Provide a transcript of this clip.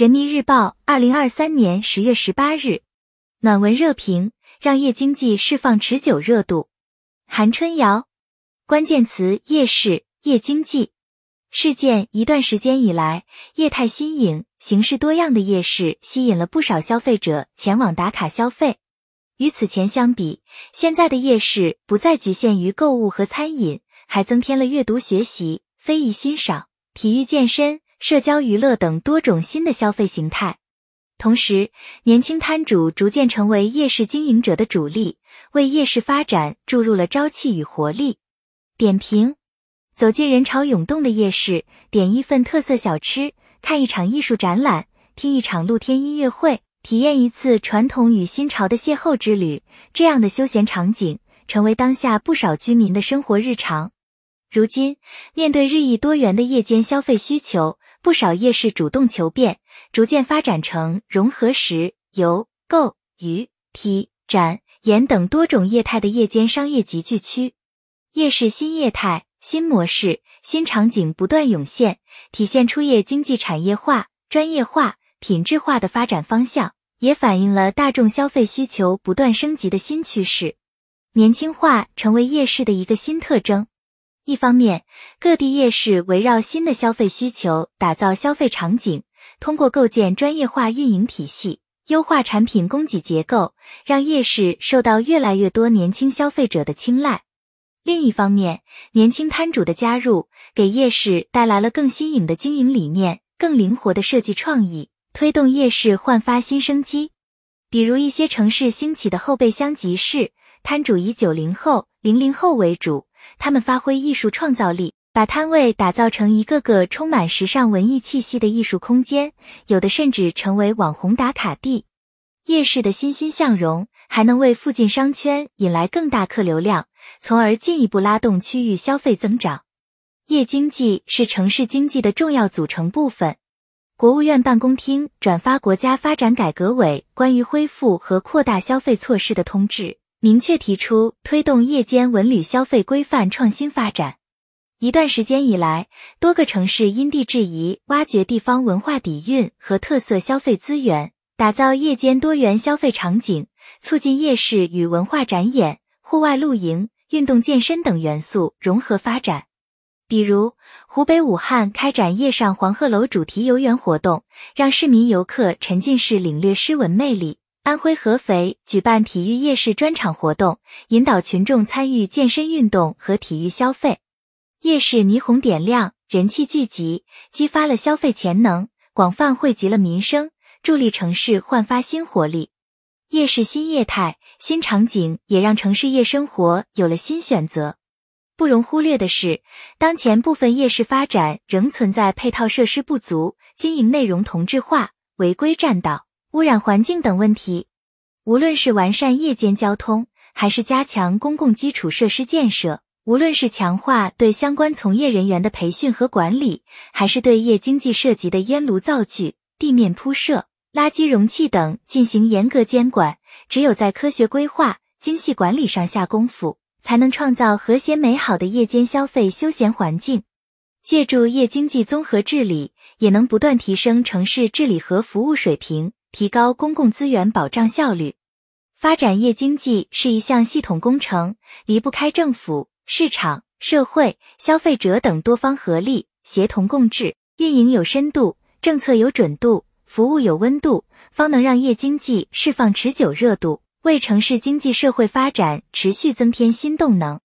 人民日报，二零二三年十月十八日，暖文热评：让夜经济释放持久热度。韩春瑶，关键词：夜市、夜经济。事件一段时间以来，业态新颖、形式多样的夜市吸引了不少消费者前往打卡消费。与此前相比，现在的夜市不再局限于购物和餐饮，还增添了阅读、学习、非遗欣赏、体育健身。社交娱乐等多种新的消费形态，同时，年轻摊主逐渐成为夜市经营者的主力，为夜市发展注入了朝气与活力。点评：走进人潮涌动的夜市，点一份特色小吃，看一场艺术展览，听一场露天音乐会，体验一次传统与新潮的邂逅之旅，这样的休闲场景成为当下不少居民的生活日常。如今，面对日益多元的夜间消费需求，不少夜市主动求变，逐渐发展成融合食、游、购、娱、体、展、演等多种业态的夜间商业集聚区。夜市新业态、新模式、新场景不断涌现，体现出夜经济产业化、专业化、品质化的发展方向，也反映了大众消费需求不断升级的新趋势。年轻化成为夜市的一个新特征。一方面，各地夜市围绕新的消费需求打造消费场景，通过构建专业化运营体系、优化产品供给结构，让夜市受到越来越多年轻消费者的青睐。另一方面，年轻摊主的加入，给夜市带来了更新颖的经营理念、更灵活的设计创意，推动夜市焕发新生机。比如一些城市兴起的后备箱集市，摊主以九零后、零零后为主。他们发挥艺术创造力，把摊位打造成一个个充满时尚文艺气息的艺术空间，有的甚至成为网红打卡地。夜市的欣欣向荣，还能为附近商圈引来更大客流量，从而进一步拉动区域消费增长。夜经济是城市经济的重要组成部分。国务院办公厅转发国家发展改革委关于恢复和扩大消费措施的通知。明确提出推动夜间文旅消费规范创新发展。一段时间以来，多个城市因地制宜，挖掘地方文化底蕴和特色消费资源，打造夜间多元消费场景，促进夜市与文化展演、户外露营、运动健身等元素融合发展。比如，湖北武汉开展夜上黄鹤楼主题游园活动，让市民游客沉浸式领略诗文魅力。安徽合肥举办体育夜市专场活动，引导群众参与健身运动和体育消费。夜市霓虹点亮，人气聚集，激发了消费潜能，广泛惠及了民生，助力城市焕发新活力。夜市新业态、新场景也让城市夜生活有了新选择。不容忽略的是，当前部分夜市发展仍存在配套设施不足、经营内容同质化、违规占道。污染环境等问题，无论是完善夜间交通，还是加强公共基础设施建设，无论是强化对相关从业人员的培训和管理，还是对夜经济涉及的烟炉灶具、地面铺设、垃圾容器等进行严格监管，只有在科学规划、精细管理上下功夫，才能创造和谐美好的夜间消费休闲环境。借助夜经济综合治理，也能不断提升城市治理和服务水平。提高公共资源保障效率，发展夜经济是一项系统工程，离不开政府、市场、社会、消费者等多方合力，协同共治，运营有深度，政策有准度，服务有温度，方能让夜经济释放持久热度，为城市经济社会发展持续增添新动能。